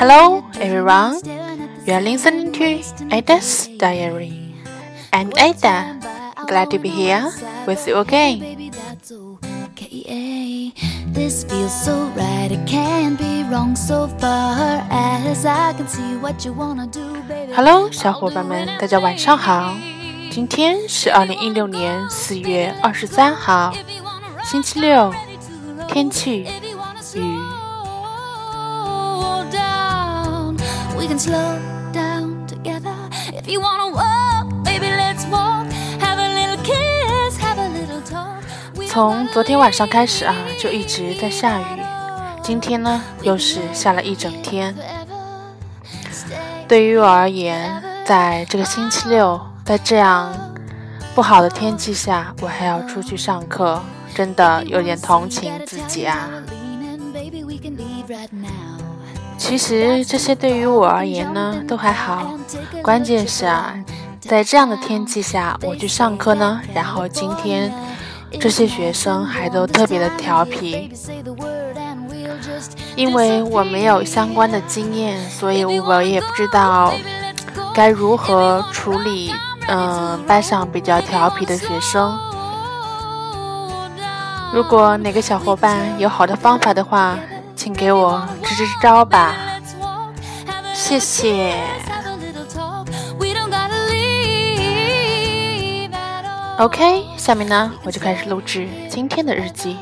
Hello, everyone. You are listening to Ada's Diary. I'm Ada. Glad to be here with you again. This feels so right, it can't be wrong so far as I can see what you wanna do, baby. Hello，小伙伴们，大家晚上好。今天是二零一六年四月二十三号，星期六，天气雨。 从昨天晚上开始啊，就一直在下雨。今天呢，又是下了一整天。对于我而言，在这个星期六，在这样不好的天气下，我还要出去上课，真的有点同情自己啊。其实这些对于我而言呢，都还好。关键是啊，在这样的天气下，我去上课呢，然后今天这些学生还都特别的调皮。因为我没有相关的经验，所以我也不知道该如何处理。嗯，班上比较调皮的学生。如果哪个小伙伴有好的方法的话，请给我支支招吧，谢谢。OK，下面呢，我就开始录制今天的日记。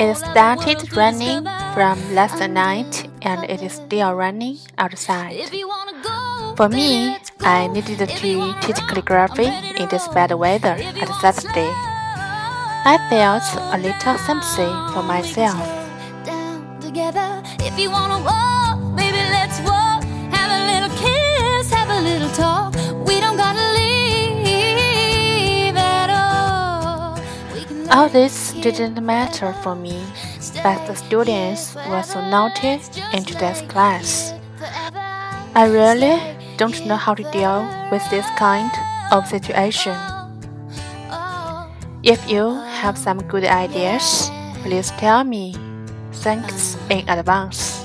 It started raining from last night and it is still raining outside. For me, I needed to teach calligraphy in this bad weather at Saturday. I felt a little sympathy for myself. If you wanna walk, baby, let's walk. Have a little kiss, have a little talk. We don't gotta leave at all. All this didn't matter for me, but the students were so naughty in today's class. I really don't know how to deal with this kind of situation. If you have some good ideas, please tell me. Thanks in advance.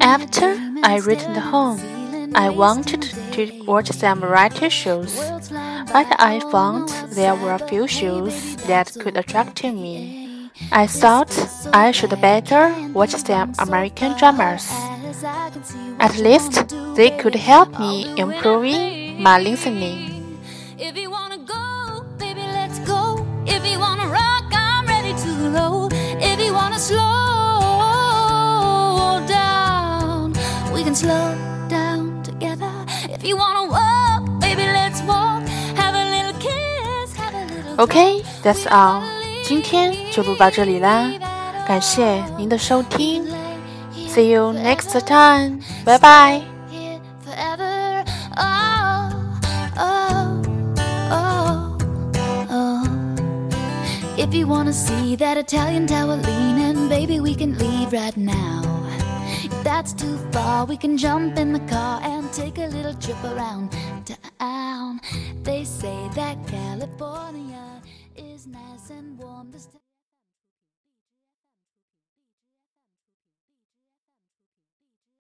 After I returned home, I wanted to watch some variety shows, but I found there were a few shows that could attract me. I thought I should better watch some American dramas. At least they could help me improving my listening. If you wanna go, baby, let's go. If you wanna rock, I'm ready to. If you wanna slow can slow have a little. Okay, that's all. 今天就录到这里啦，感谢您的收听。See you next time. Bye bye. If you wanna see that Italian tower leaning, baby, we can leave right now. If that's too far, we can jump in the car and take a little trip around town. They say that California is nice and warm this time.